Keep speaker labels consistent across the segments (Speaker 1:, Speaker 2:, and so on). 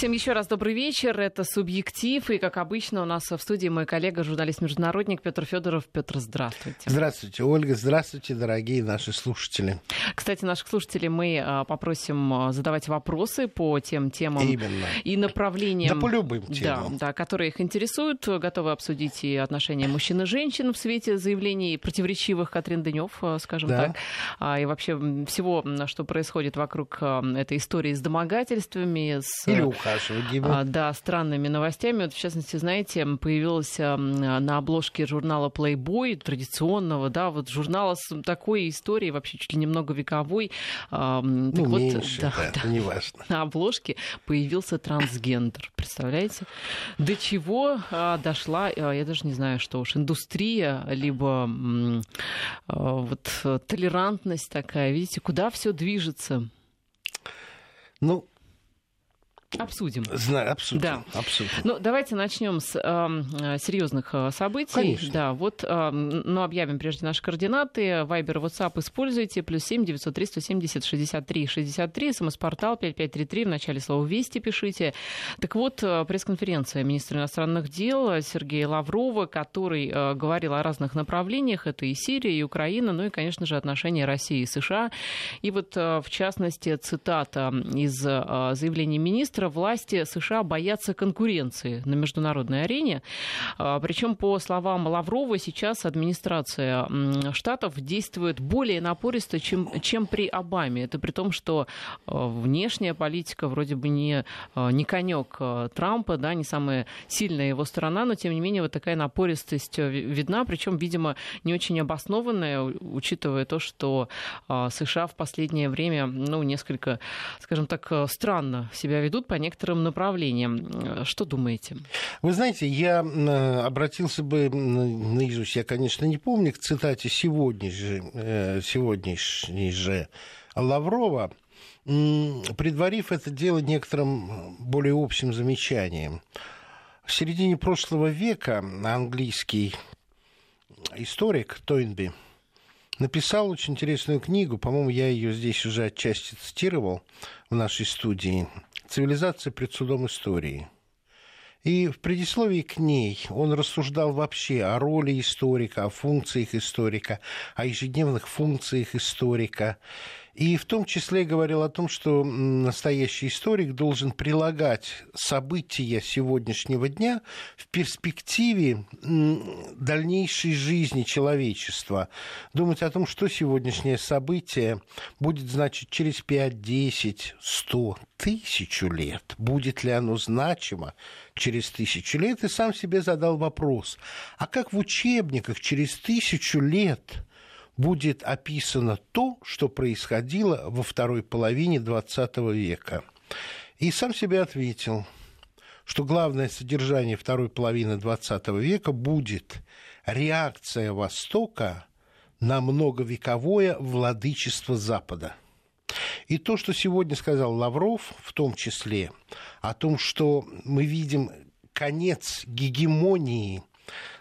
Speaker 1: Всем еще раз добрый вечер. Это «Субъектив». И, как обычно, у нас в студии мой коллега, журналист-международник Петр Федоров. Петр, здравствуйте.
Speaker 2: Здравствуйте, Ольга. Здравствуйте, дорогие наши слушатели.
Speaker 1: Кстати, наших слушателей мы а, попросим а, задавать вопросы по тем темам
Speaker 2: Именно.
Speaker 1: и направлениям,
Speaker 2: да, по любым темам.
Speaker 1: Да, да, которые их интересуют. Готовы обсудить и отношения мужчин и женщин в свете заявлений противоречивых Катрин Дынев, а, скажем
Speaker 2: Да.
Speaker 1: так. И вообще всего, что происходит вокруг этой истории с домогательствами, с
Speaker 2: Или ухаживанием.
Speaker 1: А, да, странными новостями. Вот, в частности, знаете, появилась на обложке журнала Playboy, традиционного, да, вот журнала с такой историей, вообще чуть ли не многовековой. А,
Speaker 2: ну,
Speaker 1: так вот,
Speaker 2: меньше,
Speaker 1: да,
Speaker 2: да,
Speaker 1: да,
Speaker 2: это не важно.
Speaker 1: на обложке появился трансгендер. Представляете? До чего а, дошла, а, я даже не знаю, что уж, индустрия, либо а, вот а, толерантность такая. Видите, куда все движется?
Speaker 2: Ну,
Speaker 1: Обсудим.
Speaker 2: знаю, абсолютно.
Speaker 1: Да.
Speaker 2: абсолютно.
Speaker 1: Ну, давайте начнем с э, серьезных э, событий.
Speaker 2: Конечно.
Speaker 1: Да, вот, э, ну, объявим прежде наши координаты. Вайбер, WhatsApp используйте. Плюс семь девятьсот три сто семьдесят шестьдесят три шестьдесят три. СМС-портал пять пять три три. В начале слова «Вести» пишите. Так вот, э, пресс-конференция министра иностранных дел Сергея Лаврова, который э, говорил о разных направлениях. Это и Сирия, и Украина, ну и, конечно же, отношения России и США. И вот, э, в частности, цитата из э, заявления министра власти США боятся конкуренции на международной арене. А, Причем, по словам Лаврова, сейчас администрация штатов действует более напористо, чем, чем при Обаме. Это при том, что а, внешняя политика вроде бы не, а, не конек Трампа, да, не самая сильная его сторона, но тем не менее вот такая напористость э, ви- видна, причем, видимо, не очень обоснованная, учитывая то, что США в последнее время, ну, несколько, скажем так, э, странно себя ведут по некоторым направлениям. Э, Что думаете?
Speaker 2: Вы знаете, я э, обратился бы наизусть, я, конечно, не помню, к цитате э, сегодняшней же Лаврова, предварив это дело некоторым более общим замечанием. В середине прошлого века английский историк Тойнби написал очень интересную книгу, по-моему, я ее здесь уже отчасти цитировал в нашей студии «Цивилизация пред судом истории». И в предисловии к ней он рассуждал вообще о роли историка, о функциях историка, о ежедневных функциях историка. И в том числе говорил о том, что настоящий историк должен прилагать события сегодняшнего дня в перспективе дальнейшей жизни человечества. Думать о том, что сегодняшнее событие будет значить через 5, 10, 100, тысячу лет. Будет ли оно значимо через тысячу лет? И сам себе задал вопрос, а как в учебниках через тысячу лет будет описано то, что происходило во второй половине XX века. И сам себе ответил, что главное содержание второй половины XX века будет реакция Востока на многовековое владычество Запада. И то, что сегодня сказал Лавров, в том числе, о том, что мы видим конец гегемонии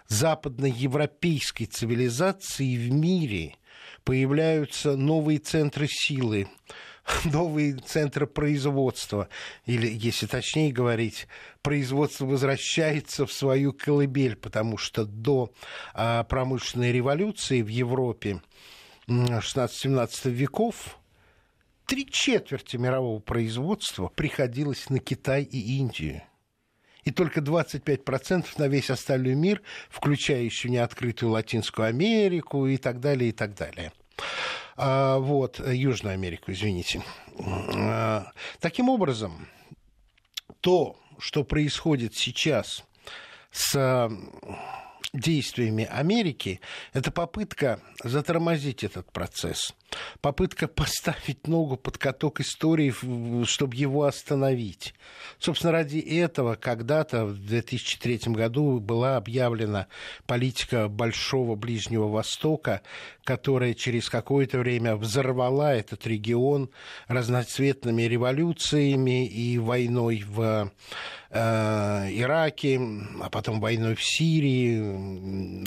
Speaker 2: западноевропейской цивилизации в мире, появляются новые центры силы, новые центры производства, или, если точнее говорить, производство возвращается в свою колыбель, потому что до а, промышленной революции в Европе 16-17 веков три четверти мирового производства приходилось на Китай и Индию. И только 25% на весь остальной мир, включая еще неоткрытую Латинскую Америку и так далее, и так далее. А, вот, Южную Америку, извините. А, таким образом, то, что происходит сейчас с действиями Америки, это попытка затормозить этот процесс, попытка поставить ногу под каток истории, чтобы его остановить. Собственно, ради этого когда-то в 2003 году была объявлена политика Большого Ближнего Востока, которая через какое-то время взорвала этот регион разноцветными революциями и войной в Ираке, а потом войной в Сирии,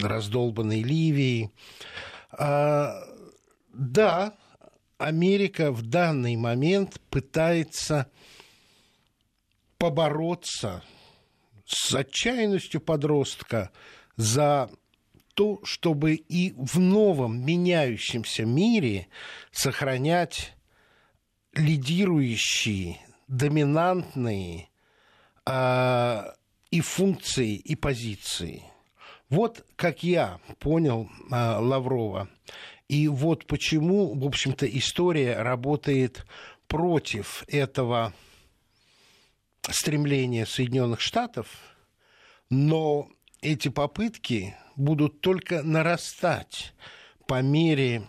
Speaker 2: раздолбанной Ливии. Да, Америка в данный момент пытается побороться с отчаянностью подростка за то, чтобы и в новом меняющемся мире сохранять лидирующие, доминантные э, и функции, и позиции. Вот как я понял э, Лаврова. И вот почему, в общем-то, история работает против этого стремления Соединенных Штатов, но эти попытки будут только нарастать по мере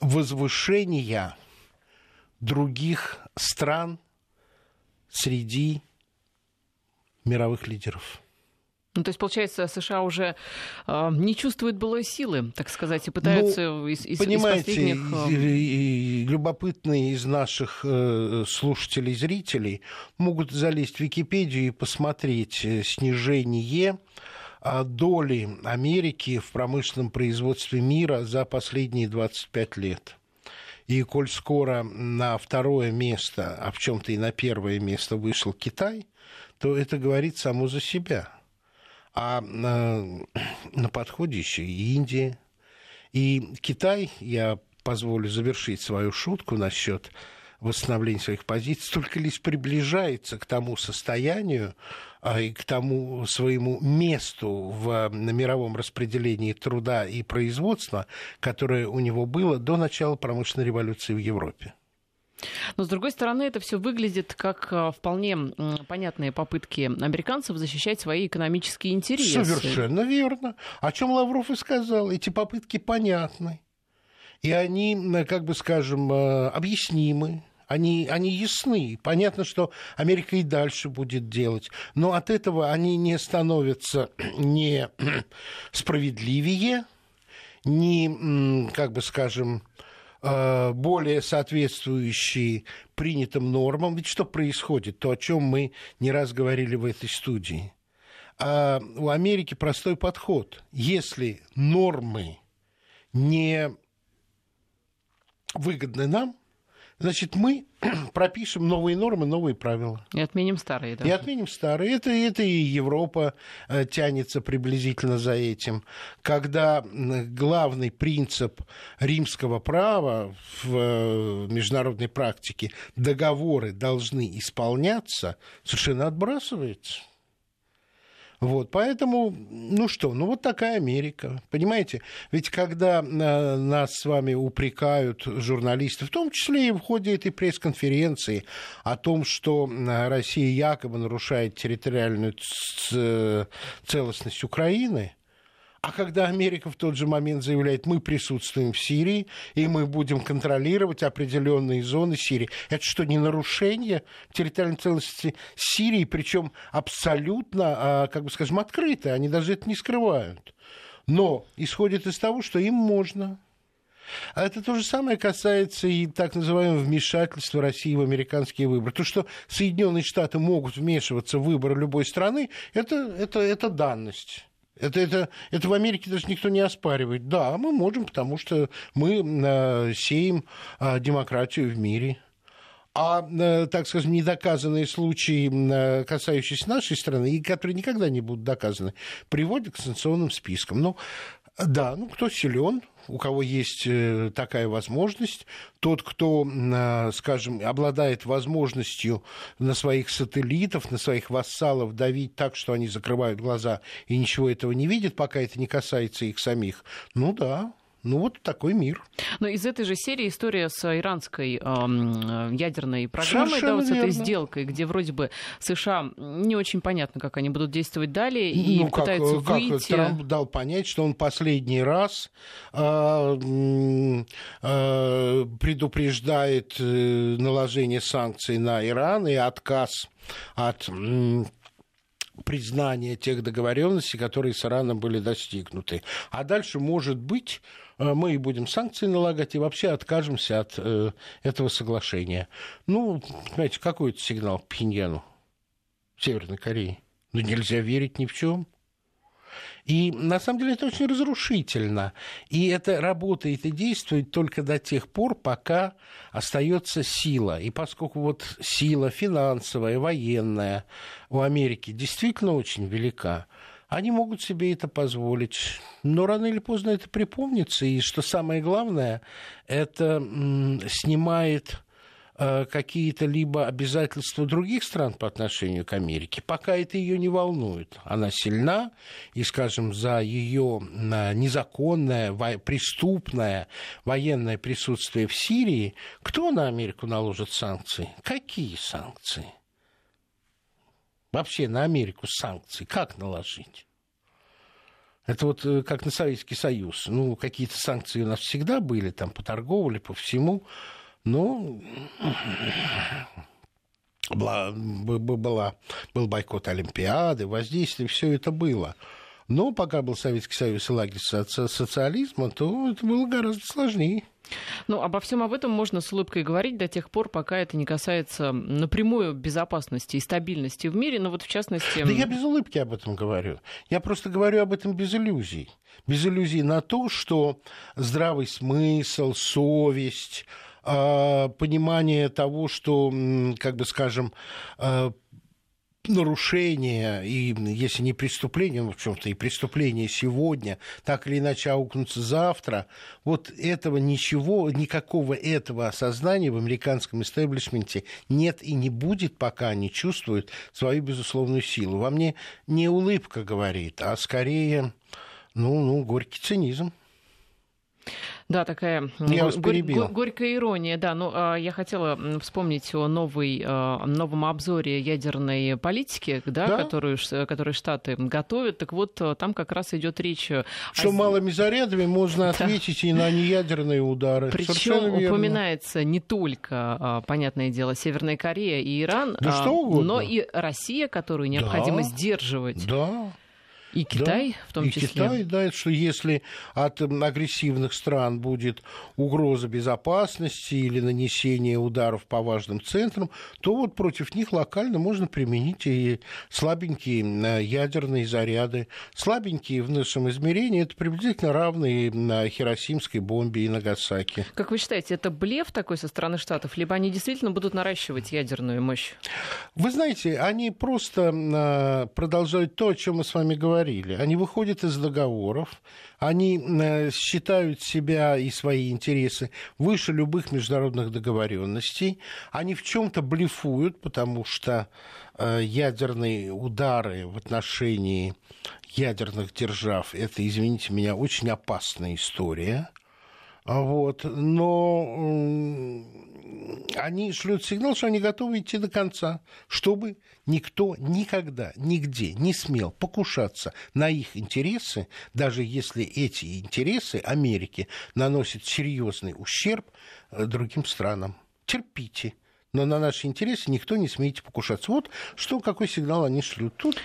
Speaker 2: возвышения других стран среди мировых лидеров.
Speaker 1: Ну, то есть, получается, США уже э, не чувствуют былой силы, так сказать, и пытаются ну, из, из,
Speaker 2: понимаете,
Speaker 1: из последних...
Speaker 2: Э... любопытные из наших э, слушателей, зрителей могут залезть в Википедию и посмотреть э, снижение э, доли Америки в промышленном производстве мира за последние 25 лет. И коль скоро на второе место, а в чем-то и на первое место вышел Китай, то это говорит само за себя – а на, подходе еще и Индия. И Китай, я позволю завершить свою шутку насчет восстановления своих позиций, только лишь приближается к тому состоянию а, и к тому своему месту в на мировом распределении труда и производства, которое у него было до начала промышленной революции в Европе.
Speaker 1: Но, с другой стороны, это все выглядит как а, вполне понятные попытки американцев защищать свои экономические интересы.
Speaker 2: Совершенно верно. О чем Лавров и сказал. Эти попытки понятны. И они, как бы скажем, а, объяснимы. Они, они ясны. Понятно, что Америка и дальше будет делать. Но от этого они не становятся не справедливее, не, как бы скажем, Э, более соответствующие принятым нормам. Ведь что происходит? То, о чем мы не раз говорили в этой студии. А у Америки простой подход. Если нормы не выгодны нам, значит, мы пропишем новые нормы, новые правила.
Speaker 1: И отменим старые.
Speaker 2: Да? И отменим старые. Это, это и Европа э, тянется приблизительно за этим. Когда главный принцип римского права в э, международной практике договоры должны исполняться, совершенно отбрасывается. Вот, поэтому, ну что, ну вот такая Америка, понимаете? Ведь когда э, нас с вами упрекают журналисты, в том числе и в ходе этой пресс-конференции, о том, что э, Россия якобы нарушает территориальную целостность Украины, а когда Америка в тот же момент заявляет, мы присутствуем в Сирии, и мы будем контролировать определенные зоны Сирии, это что, не нарушение территориальной целостности Сирии, причем абсолютно, а, как бы скажем, открытое, они даже это не скрывают. Но исходит из того, что им можно. А это то же самое касается и так называемого вмешательства России в американские выборы. То, что Соединенные Штаты могут вмешиваться в выборы любой страны, это, это, это данность. Это, это, это в Америке даже никто не оспаривает. Да, мы можем, потому что мы э, сеем э, демократию в мире. А, э, так скажем, недоказанные случаи, э, касающиеся нашей страны, и которые никогда не будут доказаны, приводят к санкционным спискам. Ну, да, ну кто силен, у кого есть э, такая возможность, тот, кто, э, скажем, обладает возможностью на своих сателлитов, на своих вассалов давить так, что они закрывают глаза и ничего этого не видят, пока это не касается их самих, ну да, ну вот такой мир.
Speaker 1: Но из этой же серии история с иранской э, ядерной программой, да, вот с этой сделкой, где вроде бы США не очень понятно, как они будут действовать далее, и ну, пытаются как, выйти...
Speaker 2: Как Трамп дал понять, что он последний раз э, э, предупреждает э, наложение санкций на Иран и отказ от признания тех договоренностей, которые с Ираном были достигнуты. А дальше, может быть, Э, мы и будем санкции налагать и вообще откажемся от э, этого соглашения. Ну, понимаете, какой это сигнал Пхеньяну, Северной Корее? Ну, нельзя верить ни в чем. И на самом деле это очень разрушительно. И это работает и действует только до тех пор, пока остается сила. И поскольку вот сила финансовая, военная у Америки действительно очень велика, они могут себе это позволить. Но рано или поздно это припомнится. И что самое главное, это снимает э, какие-то либо обязательства других стран по отношению к Америке, пока это ее не волнует. Она сильна, и, скажем, за ее незаконное, преступное военное присутствие в Сирии, кто на Америку наложит санкции? Какие санкции? Вообще на Америку санкции как наложить? Это вот э, как на Советский Союз. Ну, какие-то санкции у нас всегда были, там, по торговле, по всему. Но была, была, был бойкот Олимпиады, воздействие, все это было. Но пока был Советский Союз и лагерь социализма, то это было гораздо сложнее.
Speaker 1: Ну, обо всем об этом можно с улыбкой говорить до тех пор, пока это не касается напрямую безопасности и стабильности в мире. Но вот в частности...
Speaker 2: Да я без улыбки об этом говорю. Я просто говорю об этом без иллюзий. Без иллюзий на то, что здравый смысл, совесть, а, понимание того, что, как бы скажем, а, нарушения, и если не преступление, ну, в чем-то и преступление сегодня, так или иначе аукнутся завтра, вот этого ничего, никакого этого осознания в американском истеблишменте нет и не будет, пока они чувствуют свою безусловную силу. Во мне не улыбка говорит, а скорее, ну, ну горький цинизм.
Speaker 1: Да, такая я горь, горь, горькая ирония. Да, ну, а, я хотела вспомнить о новой, а, новом обзоре ядерной политики, да, да? Которую, который Штаты готовят. Так вот, а, там как раз идет речь...
Speaker 2: Что о... малыми зарядами можно ответить да. и на неядерные удары.
Speaker 1: Причем упоминается не только, понятное дело, Северная Корея и Иран,
Speaker 2: да что угодно.
Speaker 1: но и Россия, которую необходимо да. сдерживать.
Speaker 2: Да.
Speaker 1: И Китай да, в том
Speaker 2: и
Speaker 1: числе.
Speaker 2: И Китай, да, что если от агрессивных стран будет угроза безопасности или нанесение ударов по важным центрам, то вот против них локально можно применить и слабенькие э, ядерные заряды. Слабенькие в нашем измерении это приблизительно равные на Хиросимской бомбе и Нагасаки.
Speaker 1: Как вы считаете, это блеф такой со стороны Штатов, либо они действительно будут наращивать ядерную мощь?
Speaker 2: Вы знаете, они просто э, продолжают то, о чем мы с вами говорили говорили. Они выходят из договоров, они э, считают себя и свои интересы выше любых международных договоренностей, они в чем-то блефуют, потому что э, ядерные удары в отношении ядерных держав это, извините меня, очень опасная история. Вот. Но они шлют сигнал, что они готовы идти до конца, чтобы никто никогда, нигде не смел покушаться на их интересы, даже если эти интересы Америки наносят серьезный ущерб э, другим странам. Терпите но на наши интересы никто не смеете покушаться. Вот что, какой сигнал они шлют. Тут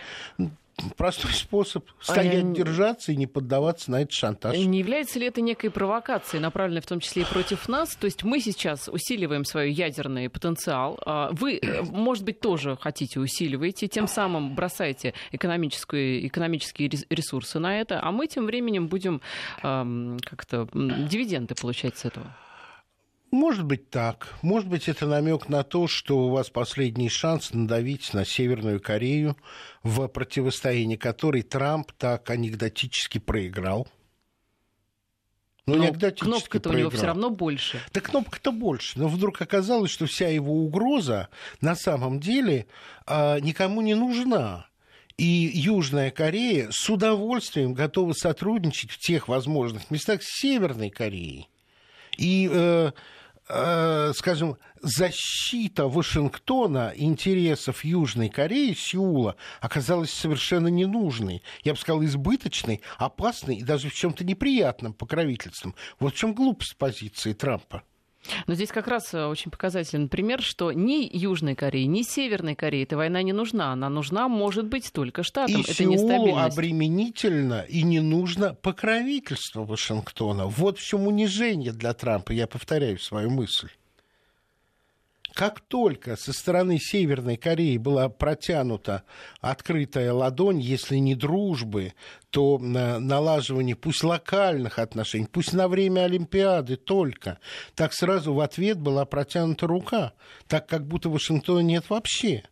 Speaker 2: простой способ стоять, а, держаться и не поддаваться на этот шантаж.
Speaker 1: Не является ли это некой провокацией, направленной в том числе и против нас? То есть мы сейчас усиливаем свой ядерный потенциал. А вы, э, может быть, тоже хотите усиливаете, тем самым бросаете экономические, экономические ресурсы на это, а мы тем временем будем эм, как-то дивиденды получать с этого.
Speaker 2: Может быть так. Может быть, это намек на то, что у вас последний шанс надавить на Северную Корею, в противостоянии которой Трамп так анекдотически проиграл.
Speaker 1: Ну, но кнопка-то у него все равно больше.
Speaker 2: Да кнопка-то больше. Но вдруг оказалось, что вся его угроза на самом деле э, никому не нужна. И Южная Корея с удовольствием готова сотрудничать в тех возможных местах с Северной Кореей. И Э, скажем, защита Вашингтона интересов Южной Кореи, Сеула, оказалась совершенно ненужной. Я бы сказал, избыточной, опасной и даже в чем-то неприятным покровительством. Вот в чем глупость позиции Трампа.
Speaker 1: Но здесь как раз э, очень показательный пример, что ни Южной Корее, ни Северной Корее эта война не нужна. Она нужна, может быть, только Штатам.
Speaker 2: И Это Сеулу обременительно и не нужно покровительство Вашингтона. Вот в чем унижение для Трампа, я повторяю свою мысль. Как только со стороны Северной Кореи была протянута открытая ладонь, если не дружбы, то налаживание пусть локальных отношений, пусть на время Олимпиады только, так сразу в ответ была протянута рука, так как будто Вашингтона нет вообще.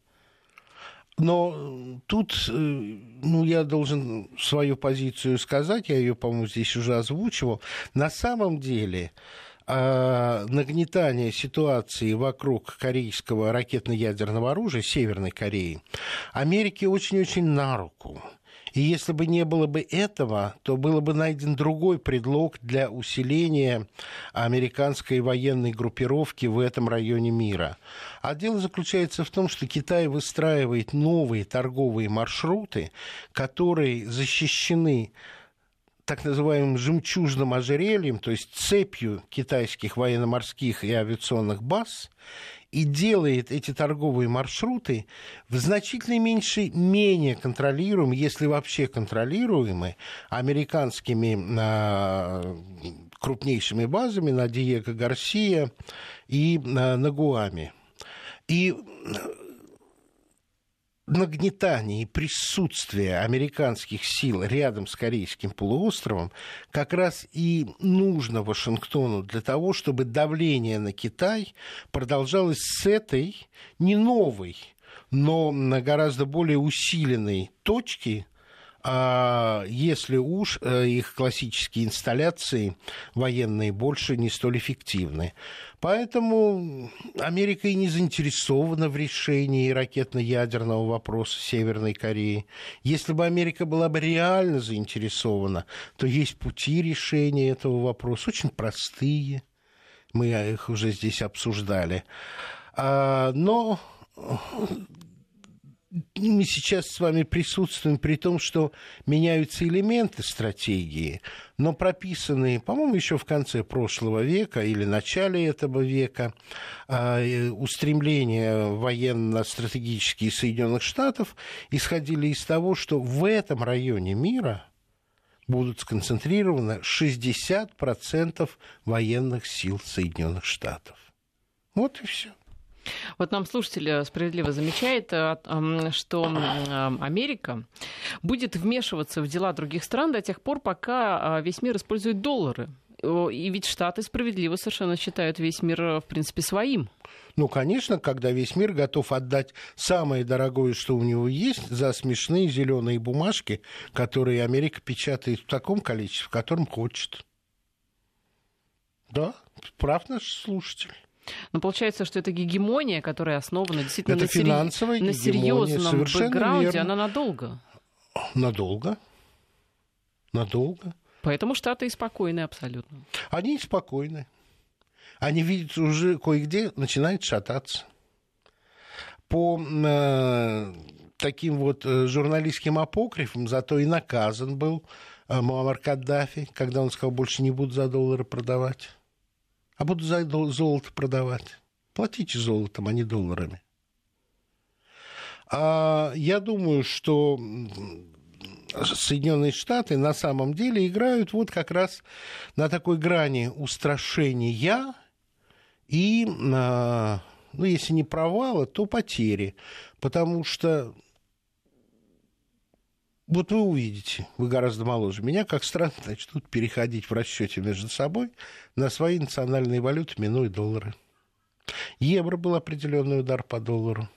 Speaker 2: Но тут, э, ну, я должен свою позицию сказать, я ее, по-моему, здесь уже озвучивал. На самом деле, а, нагнетание ситуации вокруг корейского ракетно-ядерного оружия Северной Кореи Америке очень-очень на руку. И если бы не было бы этого, то было бы найден другой предлог для усиления американской военной группировки в этом районе мира. А дело заключается в том, что Китай выстраивает новые торговые маршруты, которые защищены так называемым жемчужным ожерельем, то есть цепью китайских военно-морских и авиационных баз, и делает эти торговые маршруты в значительной меньшей менее контролируемы, если вообще контролируемы, американскими а, крупнейшими базами на Диего Гарсия и а, на Гуаме. И нагнетание и присутствие американских сил рядом с Корейским полуостровом как раз и нужно Вашингтону для того, чтобы давление на Китай продолжалось с этой не новой, но на гораздо более усиленной точки, а если уж э, их классические инсталляции военные больше не столь эффективны. Поэтому Америка и не заинтересована в решении ракетно-ядерного вопроса Северной Кореи. Если бы Америка была бы реально заинтересована, то есть пути решения этого вопроса очень простые. Мы их уже здесь обсуждали. А, мы сейчас с вами присутствуем при том, что меняются элементы стратегии, но прописанные, по-моему, еще в конце прошлого века или начале этого века а, устремления военно-стратегические Соединенных Штатов исходили из того, что в этом районе мира будут сконцентрированы 60% военных сил Соединенных Штатов. Вот и все.
Speaker 1: Вот нам слушатель э, справедливо замечает, э, что Америка будет вмешиваться в дела других стран до тех пор, пока а, весь мир использует доллары. И ведь Штаты справедливо совершенно считают весь мир, э, в принципе, своим.
Speaker 2: Ну, конечно, когда весь мир готов отдать самое дорогое, что у него есть, за смешные зеленые бумажки, которые Америка печатает в таком количестве, в котором хочет. Да, прав наш слушатель.
Speaker 1: Но получается, что это гегемония, которая основана действительно
Speaker 2: это
Speaker 1: на,
Speaker 2: финансовая
Speaker 1: на серьезном бэкграунде,
Speaker 2: верно.
Speaker 1: она надолго.
Speaker 2: Надолго. Надолго.
Speaker 1: Поэтому Штаты и спокойны абсолютно.
Speaker 2: Они и спокойны. Они видят уже кое-где начинает шататься. По э, таким вот э, журналистским апокрифам зато и наказан был э, Муаммар Каддафи, когда он сказал, больше не буду за доллары продавать а буду за золото продавать. Платите золотом, а не долларами. А я думаю, что Соединенные Штаты на самом деле играют вот как раз на такой грани устрашения и, ну, если не провала, то потери. Потому что вот вы увидите, вы гораздо моложе меня, как странно начнут переходить в расчете между собой на свои национальные валюты, минуя доллары. Евро был определенный удар по доллару.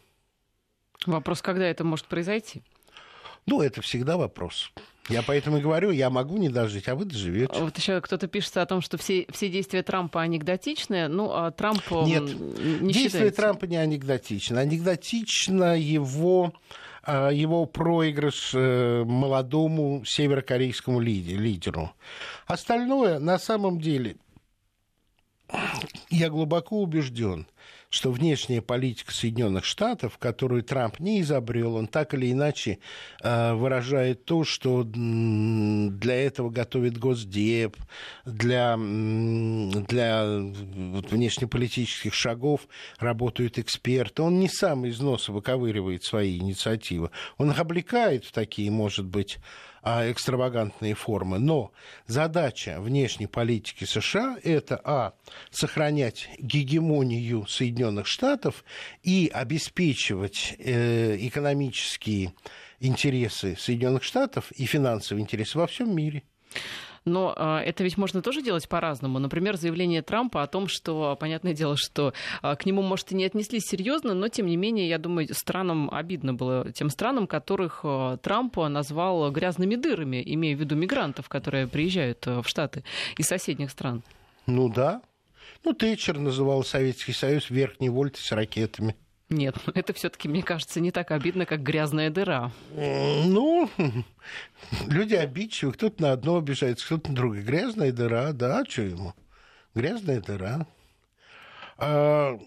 Speaker 1: Вопрос, когда это может произойти?
Speaker 2: Ну, это всегда вопрос. Я поэтому и говорю, я могу не дожить, а вы доживете.
Speaker 1: Вот еще кто-то пишет о том, что все, все действия Трампа анекдотичны. Ну, а Трамп
Speaker 2: Нет,
Speaker 1: не
Speaker 2: действия
Speaker 1: считается.
Speaker 2: Трампа не анекдотичны. Анекдотично его его проигрыш э, молодому северокорейскому лидеру. Остальное на самом деле я глубоко убежден, что внешняя политика Соединенных Штатов, которую Трамп не изобрел, он так или иначе э, выражает то, что для этого готовит Госдеп, для, для внешнеполитических шагов работают эксперты. Он не сам из носа выковыривает свои инициативы. Он их облекает в такие, может быть, а, экстравагантные формы. Но задача внешней политики США – это, а, сохранять гегемонию Соединенных Штатов и обеспечивать э, экономические интересы Соединенных Штатов и финансовые интересы во всем мире.
Speaker 1: Но э, это ведь можно тоже делать по-разному. Например, заявление Трампа о том, что, понятное дело, что э, к нему, может, и не отнеслись серьезно, но, тем не менее, я думаю, странам обидно было тем странам, которых э, Трамп назвал грязными дырами, имея в виду мигрантов, которые приезжают в Штаты из соседних стран.
Speaker 2: Ну да. Ну, Тэтчер называл Советский Союз верхней вольтой с ракетами.
Speaker 1: Нет, это все-таки, мне кажется, не так обидно, как грязная дыра.
Speaker 2: Ну, люди обидчивы, кто-то на одно обижается, кто-то на другое. Грязная дыра, да, что ему? Грязная дыра. А,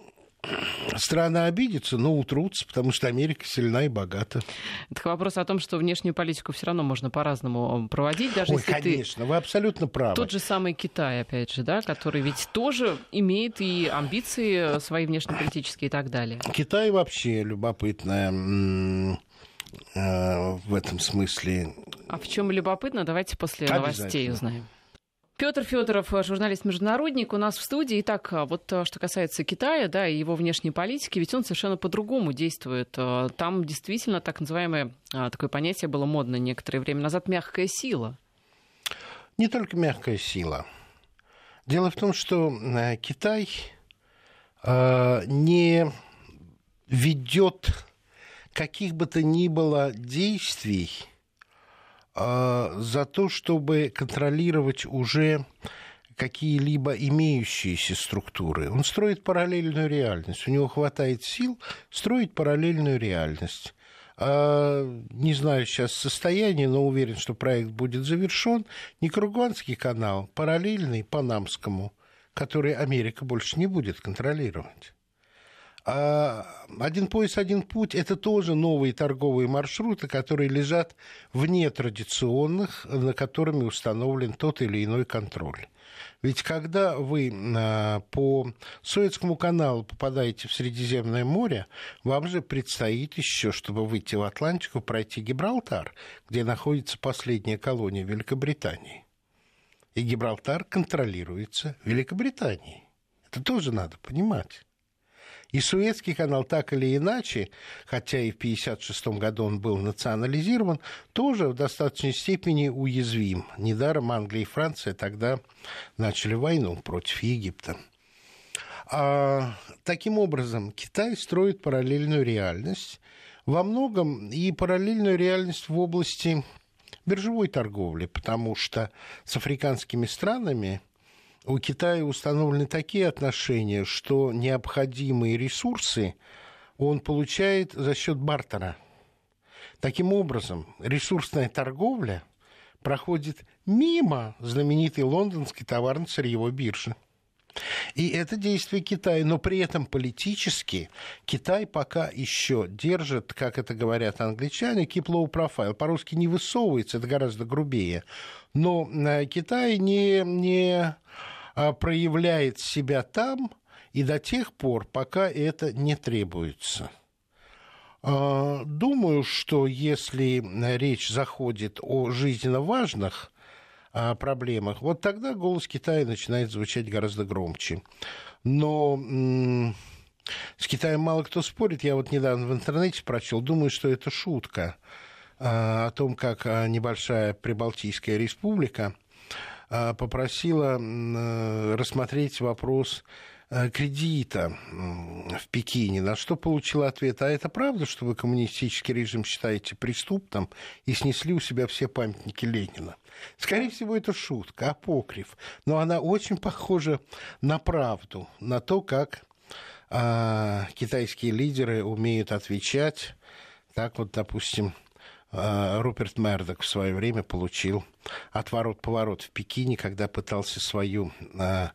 Speaker 2: страна обидится, но утрутся, потому что Америка сильна и богата.
Speaker 1: Это вопрос о том, что внешнюю политику все равно можно по-разному проводить, даже
Speaker 2: Ой,
Speaker 1: если
Speaker 2: конечно, ты... вы абсолютно правы.
Speaker 1: Тот же самый Китай, опять же, да, который ведь тоже имеет и амбиции свои внешнеполитические и так далее.
Speaker 2: Китай вообще любопытная э, в этом смысле.
Speaker 1: А в чем любопытно, давайте после новостей узнаем. Петр Федоров, журналист-международник, у нас в студии. Итак, вот э, что касается Китая, да, и его внешней политики, ведь он совершенно по-другому действует. Э, там действительно так называемое такое понятие было модно некоторое время назад мягкая сила.
Speaker 2: Не только мягкая сила. Дело в том, что э, Китай не ведет каких бы то ни было действий за то, чтобы контролировать уже какие-либо имеющиеся структуры. Он строит параллельную реальность. У него хватает сил строить параллельную реальность. А, не знаю сейчас состояние, но уверен, что проект будет завершен. Никаруганский канал, параллельный Панамскому, который Америка больше не будет контролировать. А один пояс, один путь – это тоже новые торговые маршруты, которые лежат вне традиционных, на которыми установлен тот или иной контроль. Ведь когда вы а, по Суэцкому каналу попадаете в Средиземное море, вам же предстоит еще, чтобы выйти в Атлантику, пройти Гибралтар, где находится последняя колония Великобритании. И Гибралтар контролируется Великобританией. Это тоже надо понимать. И Суэцкий канал так или иначе, хотя и в 1956 году он был национализирован, тоже в достаточной степени уязвим. Недаром Англия и Франция тогда начали войну против Египта. А, таким образом, Китай строит параллельную реальность, во многом и параллельную реальность в области биржевой торговли, потому что с африканскими странами у Китая установлены такие отношения, что необходимые ресурсы он получает за счет бартера. Таким образом, ресурсная торговля проходит мимо знаменитой лондонской товарно-сырьевой биржи. И это действие Китая, но при этом политически Китай пока еще держит, как это говорят англичане, keep low profile. По-русски не высовывается, это гораздо грубее. Но э, Китай не, не проявляет себя там и до тех пор, пока это не требуется. А, думаю, что если речь заходит о жизненно важных а, проблемах, вот тогда голос Китая начинает звучать гораздо громче. Но с Китаем мало кто спорит. Я вот недавно в интернете прочел, думаю, что это шутка о том, как небольшая Прибалтийская республика а, попросила э, рассмотреть вопрос э, кредита в Пекине, на что получила ответ, а это правда, что вы коммунистический режим считаете преступным и снесли у себя все памятники Ленина? Скорее всего, это шутка, апокриф, но она очень похожа на правду, на то, как а, китайские лидеры умеют отвечать. Так вот, допустим, Руперт Мердок в свое время получил отворот-поворот в Пекине, когда пытался свою а,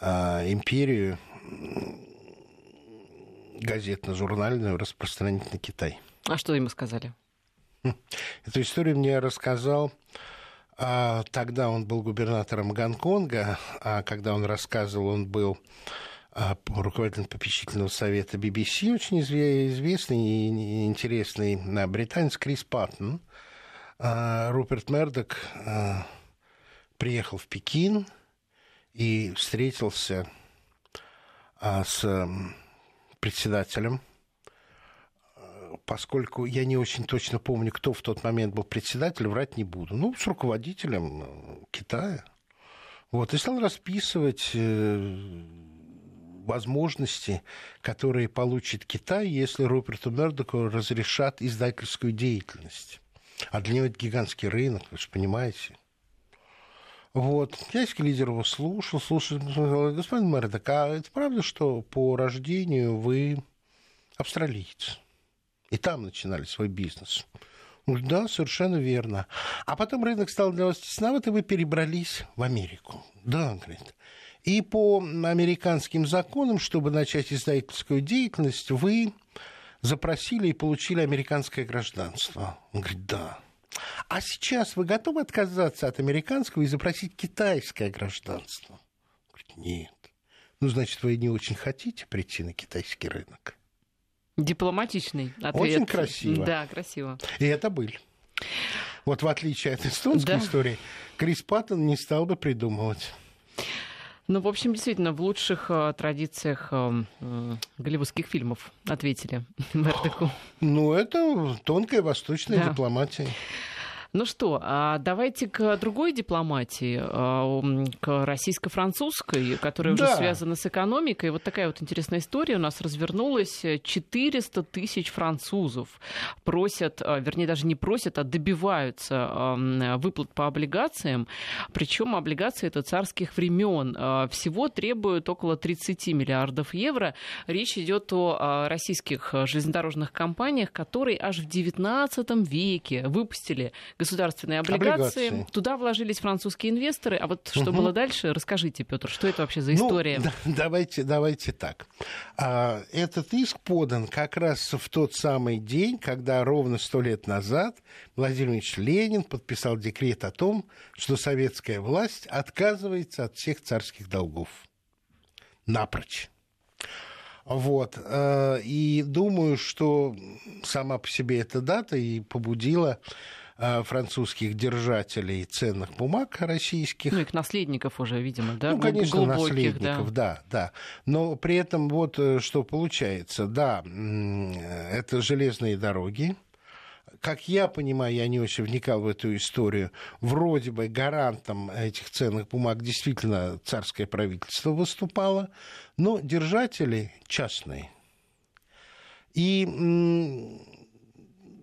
Speaker 2: а, империю газетно-журнальную распространить на Китай.
Speaker 1: А что ему сказали?
Speaker 2: Эту историю мне рассказал тогда он был губернатором Гонконга, а когда он рассказывал, он был руководитель попечительного совета BBC, очень известный и интересный британец Крис Паттон. а, Руперт Мердок а, приехал в Пекин и встретился а, с председателем поскольку я не очень точно помню, кто в тот момент был председатель, врать не буду. Ну, с руководителем э, Китая. Вот, и стал расписывать э, возможности, которые получит Китай, если Руперту Мердоку разрешат издательскую деятельность. А для него это гигантский рынок, вы же понимаете. Вот. Китайский лидер его слушал, слушал, господин Мердок, а это правда, что по рождению вы австралиец? И там начинали свой бизнес. Да, совершенно верно. А потом рынок стал для вас тесноват, и вы перебрались в Америку. Да, говорит. И по американским законам, чтобы начать издательскую деятельность, вы запросили и получили американское гражданство. Он говорит, да. А сейчас вы готовы отказаться от американского и запросить китайское гражданство? Он говорит, нет. Ну, значит, вы не очень хотите прийти на китайский рынок.
Speaker 1: Дипломатичный ответ.
Speaker 2: Очень красиво.
Speaker 1: Да, красиво.
Speaker 2: И это быль. Вот в отличие от эстонской да. истории, Крис Паттон не стал бы придумывать.
Speaker 1: Ну, в общем, действительно, в лучших э, традициях э, э, голливудских фильмов ответили Мердоку.
Speaker 2: Ну, это тонкая восточная да. дипломатия.
Speaker 1: Ну что, а давайте к другой дипломатии, а, к российско-французской, которая да. уже связана с экономикой. Вот такая вот интересная история у нас развернулась. 400 тысяч французов просят, а, вернее, даже не просят, а добиваются выплат по облигациям. Причем облигации это царских времен. Всего требуют около 30 миллиардов евро. Речь идет о российских железнодорожных компаниях, которые аж в 19 веке выпустили государственные облигации. облигации. Туда вложились французские инвесторы. А вот что угу. было дальше, расскажите, Петр, что это вообще за ну, история? Ну,
Speaker 2: давайте, давайте так. А, этот иск подан как раз в тот самый день, когда ровно сто лет назад Владимир Ильич Ленин подписал декрет о том, что советская власть отказывается от всех царских долгов. Напрочь. Вот. Э, и думаю, что сама по себе эта дата и побудила французских держателей ценных бумаг российских.
Speaker 1: Ну, их наследников уже, видимо, да?
Speaker 2: Ну, конечно, Глубоких, наследников, да. да, да. Но при этом вот э, что получается. Да, это железные дороги, как я понимаю, я не очень вникал в эту историю, вроде бы гарантом этих ценных бумаг действительно царское правительство выступало, но держатели частные. И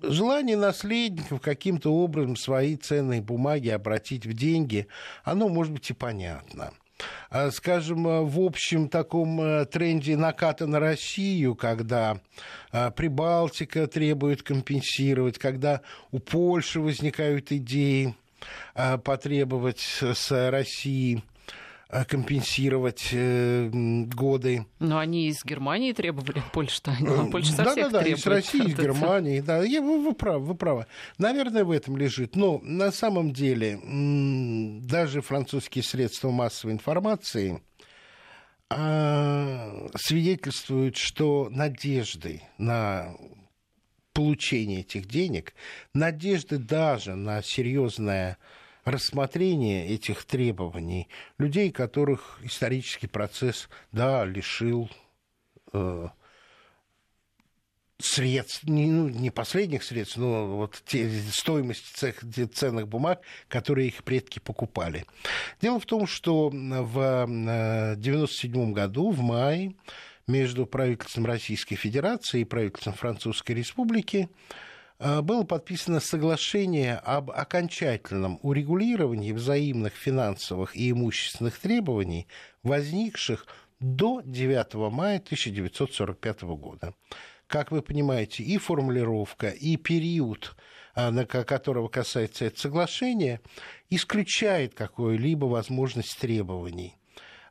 Speaker 2: желание наследников каким-то образом свои ценные бумаги обратить в деньги, оно может быть и понятно. А, скажем, в общем таком э, тренде наката на Россию, когда а, Прибалтика требует компенсировать, когда у Польши возникают идеи а, потребовать с России компенсировать э, годы.
Speaker 1: Но они из Германии требовали, Польша-то, а Польша со да, всех
Speaker 2: да,
Speaker 1: да,
Speaker 2: из России, из Германии, да, вы, вы правы, вы правы. Наверное, в этом лежит. Но на самом деле даже французские средства массовой информации а, свидетельствуют, что надежды на получение этих денег, надежды даже на серьезное рассмотрение этих требований людей, которых исторический процесс, да, лишил э, средств, не, ну, не последних средств, но вот те, стоимости цех, ценных бумаг, которые их предки покупали. Дело в том, что в 1997 году, в мае, между правительством Российской Федерации и правительством Французской Республики Э, было подписано соглашение об окончательном урегулировании взаимных финансовых и имущественных требований, возникших до 9 мая 1945 года. Как вы понимаете, и формулировка, и период, э, которого касается это соглашение, исключает какую-либо возможность требований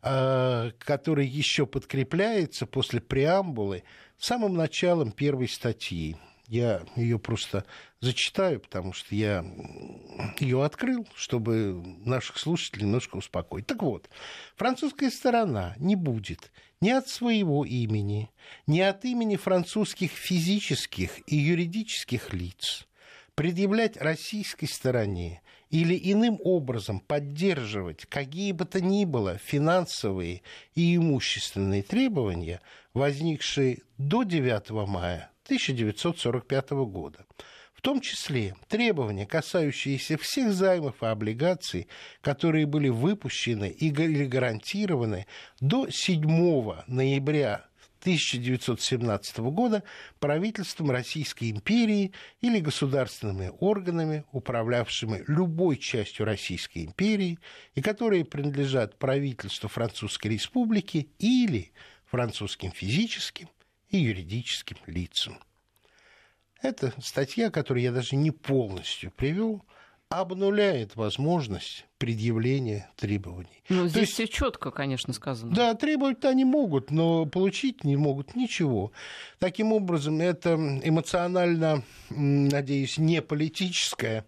Speaker 2: э, который еще подкрепляется после преамбулы самым началом первой статьи я ее просто зачитаю, потому что я ее открыл, чтобы наших слушателей немножко успокоить. Так вот, французская сторона не будет ни от своего имени, ни от имени французских физических и юридических лиц предъявлять российской стороне или иным образом поддерживать какие бы то ни было финансовые и имущественные требования, возникшие до 9 мая 1945 года, в том числе требования, касающиеся всех займов и облигаций, которые были выпущены или гарантированы до 7 ноября 1917 года правительством Российской империи или государственными органами, управлявшими любой частью Российской империи и которые принадлежат правительству Французской Республики или французским физическим и юридическим лицам. Это статья, которую я даже не полностью привел, обнуляет возможность предъявления требований.
Speaker 1: Ну, здесь есть, все четко, конечно, сказано.
Speaker 2: Да, требовать они могут, но получить не могут ничего. Таким образом, это эмоционально, надеюсь, не политическое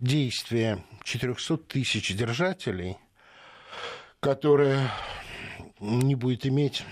Speaker 2: действие 400 тысяч держателей, которое не будет иметь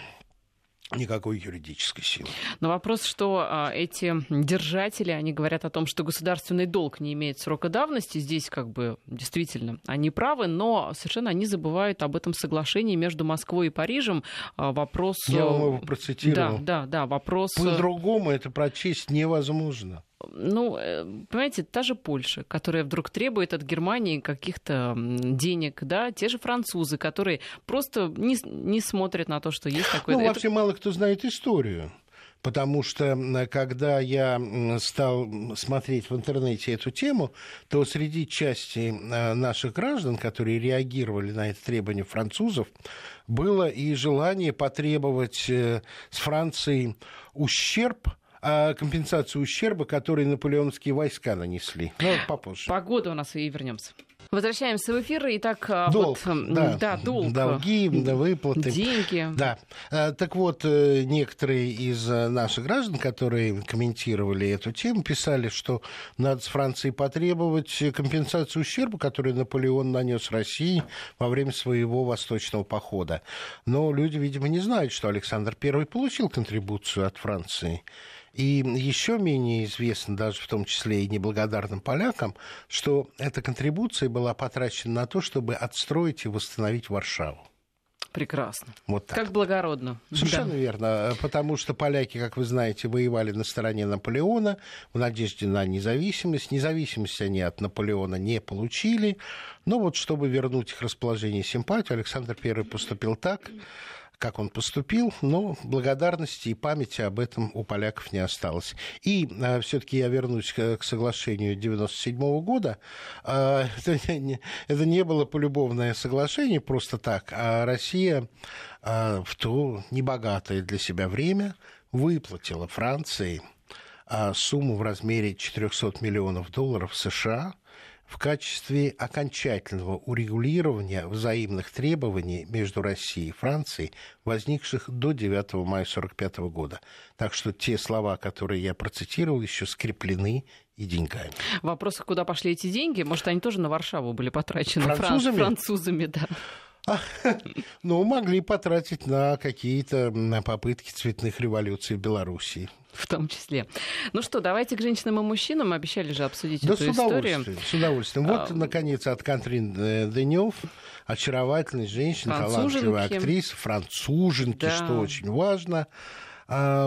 Speaker 2: никакой юридической силы.
Speaker 1: Но вопрос, что а, эти держатели, они говорят о том, что государственный долг не имеет срока давности, здесь как бы действительно они правы, но совершенно они забывают об этом соглашении между Москвой и Парижем. А, вопрос...
Speaker 2: Я вам его процитировал.
Speaker 1: Да, да, да, вопрос...
Speaker 2: По-другому это прочесть невозможно
Speaker 1: ну, э, понимаете, та же Польша, которая вдруг требует от Германии каких-то денег, да, те же французы, которые просто не, не смотрят на то, что есть такое.
Speaker 2: Ну,
Speaker 1: это...
Speaker 2: вообще мало кто знает историю. Потому что, когда я стал смотреть в интернете эту тему, то среди части э, наших граждан, которые реагировали на это требование французов, было и желание потребовать э, с Францией ущерб а компенсацию ущерба, который наполеоновские войска нанесли.
Speaker 1: Ну, попозже. Погода у нас и вернемся. Возвращаемся в эфир. Итак,
Speaker 2: а, долг, вот, да, да, долг. Долги, выплаты.
Speaker 1: Деньги.
Speaker 2: Да. А, так вот, э, некоторые из э, наших граждан, которые комментировали эту тему, писали, что надо с Франции потребовать компенсацию ущерба, который Наполеон нанес России во время своего восточного похода. Но люди, видимо, не знают, что Александр I получил контрибуцию от Франции. И еще менее известно, даже в том числе и неблагодарным полякам, что эта контрибуция была потрачена на то, чтобы отстроить и восстановить Варшаву.
Speaker 1: Прекрасно.
Speaker 2: Вот так.
Speaker 1: Как благородно.
Speaker 2: Совершенно да. верно. Потому что поляки, как вы знаете, воевали на стороне Наполеона в надежде на независимость. Независимость они от Наполеона не получили. Но вот чтобы вернуть их расположение симпатию, Александр I поступил так, как он поступил, но благодарности и памяти об этом у поляков не осталось. И э, все-таки я вернусь к, к соглашению 1997 года. Э, это, не, это не было полюбовное соглашение просто так, а Россия э, в то небогатое для себя время выплатила Франции сумму в размере 400 миллионов долларов США – в качестве окончательного урегулирования взаимных требований между Россией и Францией, возникших до 9 мая 1945 года. Так что те слова, которые я процитировал, еще скреплены и деньгами.
Speaker 1: Вопрос, куда пошли эти деньги? Может, они тоже на Варшаву были потрачены?
Speaker 2: Французами?
Speaker 1: Французами, да.
Speaker 2: Ну, могли потратить на какие-то на попытки цветных революций в Белоруссии.
Speaker 1: В том числе. Ну что, давайте к женщинам и мужчинам. Обещали же обсудить да, эту с историю.
Speaker 2: С удовольствием. Вот, а... наконец, от Катрин э, Денев, очаровательной женщины, талантливой актрисы, француженки, да. что очень важно. А,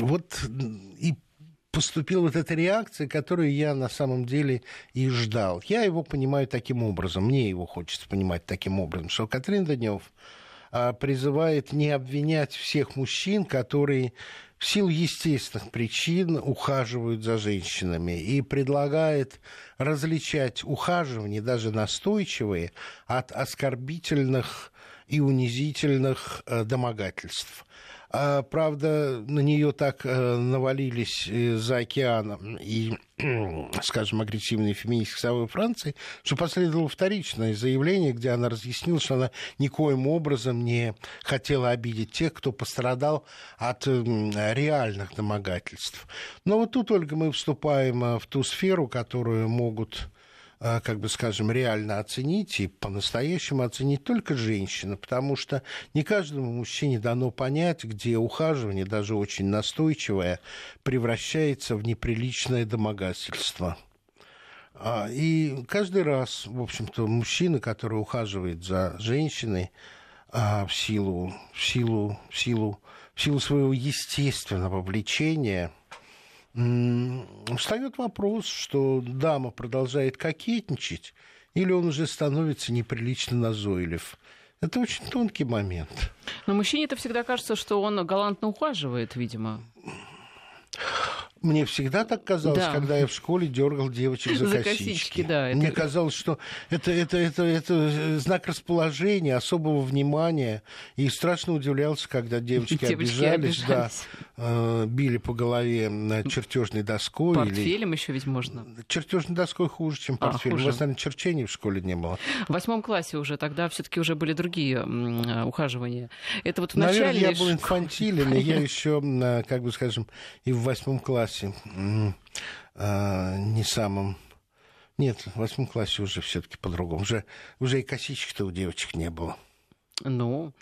Speaker 2: вот и поступила вот эта реакция, которую я на самом деле и ждал. Я его понимаю таким образом, мне его хочется понимать таким образом, что Катрин Данев а, призывает не обвинять всех мужчин, которые в силу естественных причин ухаживают за женщинами и предлагает различать ухаживание, даже настойчивые, от оскорбительных и унизительных э, домогательств. А, правда, на нее так э, навалились э, за океаном и, скажем, агрессивные феминистки самой Франции, что последовало вторичное заявление, где она разъяснила, что она никоим образом не хотела обидеть тех, кто пострадал от реальных домогательств. Но вот тут, Ольга, мы вступаем э, в ту сферу, которую могут как бы скажем, реально оценить и по-настоящему оценить только женщина, потому что не каждому мужчине дано понять, где ухаживание, даже очень настойчивое, превращается в неприличное домогательство. А, и каждый раз, в общем-то, мужчина, который ухаживает за женщиной в силу, в силу, в силу, в силу своего естественного влечения – встает вопрос, что дама продолжает кокетничать, или он уже становится неприлично назойлив. Это очень тонкий момент.
Speaker 1: Но мужчине это всегда кажется, что он галантно ухаживает, видимо.
Speaker 2: Мне всегда так казалось, да. когда я в школе дергал девочек за, за косички. косички да, это... Мне казалось, что это, это, это, это знак расположения, особого внимания. И страшно удивлялся, когда девочки, девочки обижались, обижались. Да, э, били по голове чертежной доской.
Speaker 1: Портфелем или... еще ведь можно.
Speaker 2: Чертежной доской хуже, чем портфелем. А, хуже. У вас, наверное, черчений в школе не было.
Speaker 1: В восьмом классе уже, тогда все-таки уже были другие э, ухаживания. Это вот в начале...
Speaker 2: Наверное, я был инфантилен, и я еще, э, как бы скажем, и в восьмом классе а, не самым... Нет, в восьмом классе уже все-таки по-другому. Уже, уже и косичек-то у девочек не было.
Speaker 1: Ну,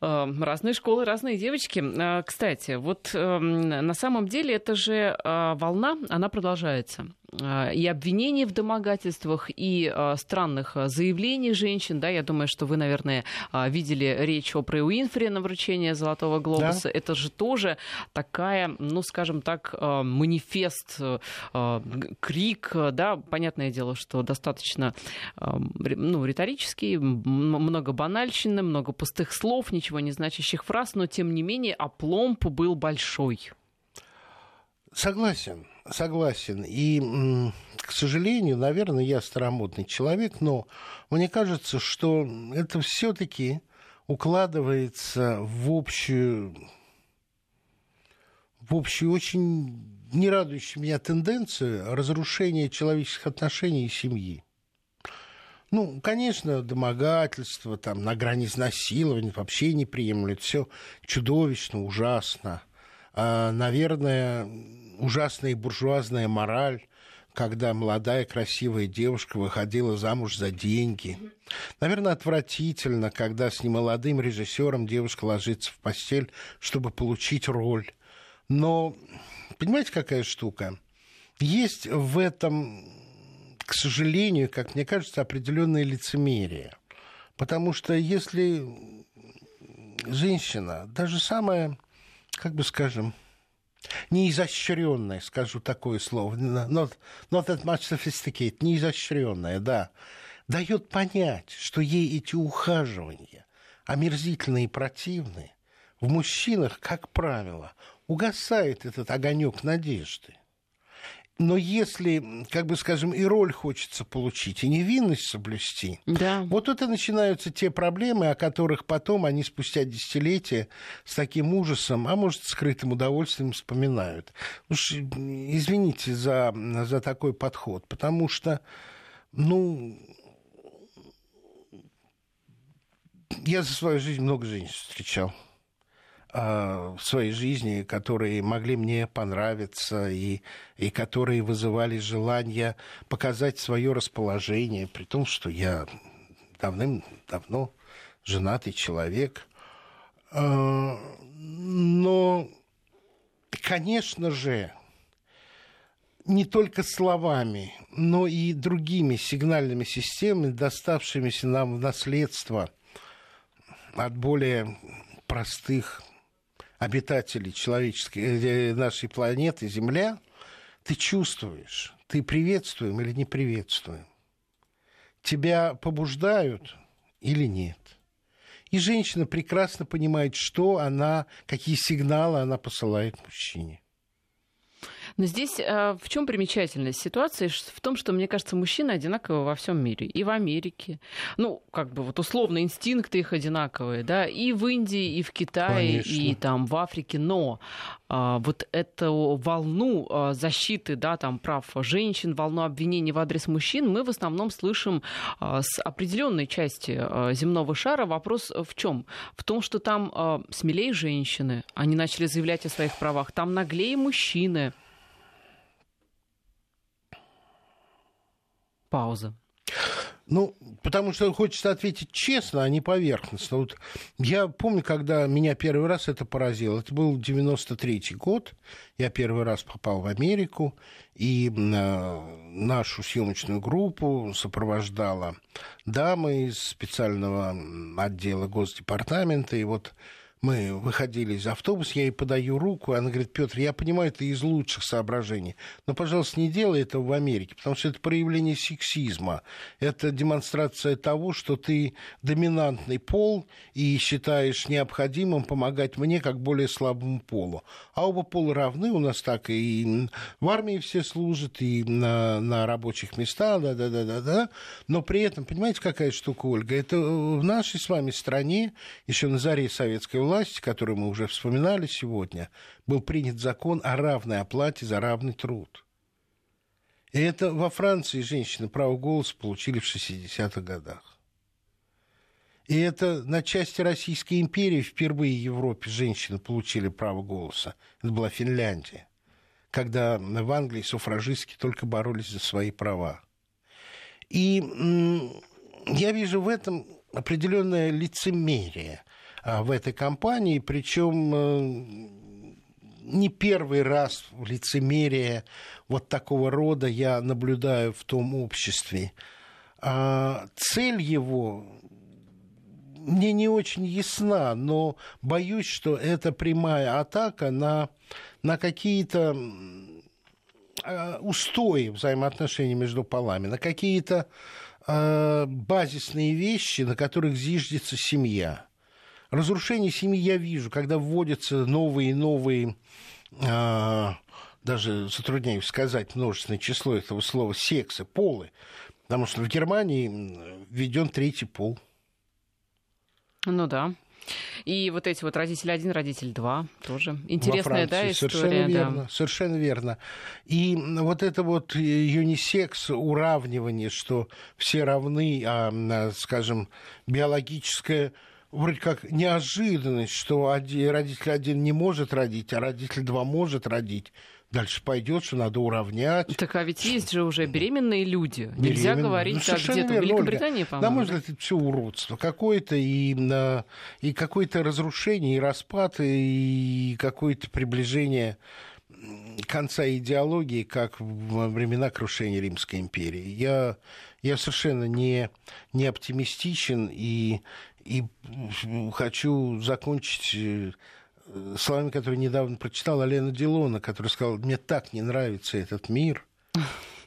Speaker 1: разные школы, разные девочки. Э, кстати, вот эм, на самом деле это же э, волна, она продолжается. Э, и обвинений в домогательствах, и странных заявлений женщин. Да, я думаю, что вы, наверное, видели речь о Прэ Уинфри на вручение Золотого Глобуса. Да. Это же тоже такая, ну, скажем так, манифест, крик. Да, понятное дело, что достаточно ну, риторический, много банальщины, много пустых слов, ничего ничего не значащих фраз, но тем не менее опломб был большой.
Speaker 2: Согласен, согласен. И, к сожалению, наверное, я старомодный человек, но мне кажется, что это все-таки укладывается в общую, в общую очень не меня тенденцию разрушения человеческих отношений и семьи. Ну, конечно, домогательство, там, на грани изнасилования вообще не приемлют. Все чудовищно, ужасно. А, наверное, ужасная буржуазная мораль, когда молодая красивая девушка выходила замуж за деньги. Наверное, отвратительно, когда с немолодым режиссером девушка ложится в постель, чтобы получить роль. Но, понимаете, какая штука? Есть в этом к сожалению, как мне кажется, определенное лицемерие. Потому что если женщина, даже самая, как бы скажем, неизощренная, скажу такое слово, not, not that much sophisticated, неизощренная, да, дает понять, что ей эти ухаживания омерзительные и противные, в мужчинах, как правило, угасает этот огонек надежды. Но если, как бы скажем, и роль хочется получить, и невинность соблюсти, да. вот это начинаются те проблемы, о которых потом они спустя десятилетия с таким ужасом, а может, скрытым удовольствием вспоминают. Уж извините за, за такой подход, потому что, ну, я за свою жизнь много женщин встречал. А, в своей жизни, которые могли мне понравиться и, и которые вызывали желание показать свое расположение, при том, что я давным-давно женатый человек. А, но, конечно же, не только словами, но и другими сигнальными системами, доставшимися нам в наследство от более простых обитателей человеческой, э, нашей планеты Земля, ты чувствуешь, ты приветствуем или не приветствуем. Тебя побуждают или нет. И женщина прекрасно понимает, что она, какие сигналы она посылает мужчине.
Speaker 1: Но здесь э, в чем примечательность ситуации? В том, что, мне кажется, мужчины одинаковые во всем мире. И в Америке. Ну, как бы вот условно инстинкты их одинаковые, да, и в Индии, и в Китае, Конечно. и там в Африке. Но а, вот эту волну а, защиты, да, там прав женщин, волну обвинений в адрес мужчин мы в основном слышим а, с определенной части а, земного шара. Вопрос в чем? В том, что там а, смелее женщины, они начали заявлять о своих правах, там наглее мужчины. Пауза.
Speaker 2: Ну, потому что хочется ответить честно, а не поверхностно. Вот я помню, когда меня первый раз это поразило. Это был 93-й год. Я первый раз попал в Америку, и э, нашу съемочную группу сопровождала дама из специального отдела Госдепартамента. И вот мы выходили из автобуса, я ей подаю руку, она говорит, Петр, я понимаю, это из лучших соображений, но, пожалуйста, не делай этого в Америке, потому что это проявление сексизма, это демонстрация того, что ты доминантный пол и считаешь необходимым помогать мне как более слабому полу. А оба пола равны, у нас так и в армии все служат, и на, на рабочих местах, да-да-да-да-да, но при этом, понимаете, какая штука, Ольга, это в нашей с вами стране, еще на заре советской власти, которую мы уже вспоминали сегодня, был принят закон о равной оплате за равный труд. И это во Франции женщины право голоса получили в 60-х годах. И это на части Российской империи впервые в Европе женщины получили право голоса. Это была Финляндия, когда в Англии суфражистки только боролись за свои права. И я вижу в этом определенное лицемерие – в этой кампании, причем э, не первый раз лицемерие вот такого рода я наблюдаю в том обществе. А цель его мне не очень ясна, но боюсь, что это прямая атака на, на какие-то а, устои взаимоотношений между полами, на какие-то базисные вещи, на которых зиждется семья. Разрушение семьи я вижу, когда вводятся новые и новые, а, даже затрудняюсь сказать множественное число этого слова, сексы, полы. Потому что в Германии введен третий пол.
Speaker 1: Ну да. И вот эти вот родители один, родитель два тоже. Интересная, да, история.
Speaker 2: Совершенно верно, да. совершенно верно. И вот это вот юнисекс, уравнивание, что все равны, а, скажем, биологическое вроде как неожиданность, что родитель один не может родить, а родитель два может родить. Дальше пойдет, что надо уравнять.
Speaker 1: Так а ведь есть же уже беременные люди. Беременные. Нельзя говорить ну, так где-то верно, в Великобритании, по-моему.
Speaker 2: На мой взгляд, это все уродство. Какое-то и, и какое-то разрушение, и распад, и какое-то приближение конца идеологии, как во времена крушения Римской империи. Я, я совершенно не, не оптимистичен и, и хочу закончить э, словами, которые недавно прочитал Алена Делона, который сказал, мне так не нравится этот мир,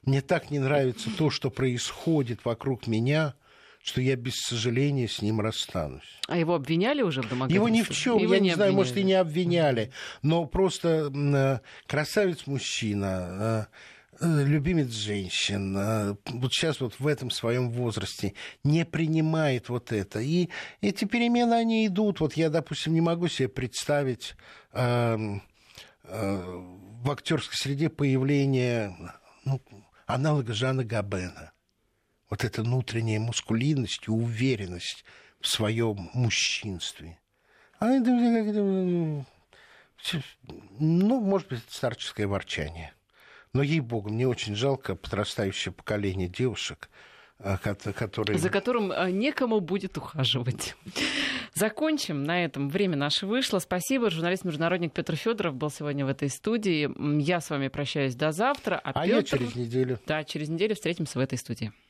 Speaker 2: мне так не нравится то, что происходит вокруг меня, что я без сожаления с ним расстанусь.
Speaker 1: А его обвиняли уже в домогательстве?
Speaker 2: Его ни в чем, я не, не знаю, может, и не обвиняли, но просто э, красавец-мужчина, э, любимец женщин, э, вот сейчас вот в этом своем возрасте не принимает вот это. И эти перемены, они идут. Вот я, допустим, не могу себе представить э, э, в актерской среде появление ну, аналога Жана Габена вот эта внутренняя мускулинность и уверенность в своем мужчинстве. А это, ну, может быть, старческое ворчание. Но, ей-богу, мне очень жалко подрастающее поколение девушек, а, которые...
Speaker 1: За которым а, некому будет ухаживать. Закончим. На этом время наше вышло. Спасибо. Журналист-международник Петр Федоров был сегодня в этой студии. Я с вами прощаюсь до завтра.
Speaker 2: А, а Петр... я через неделю.
Speaker 1: Да, через неделю встретимся в этой студии.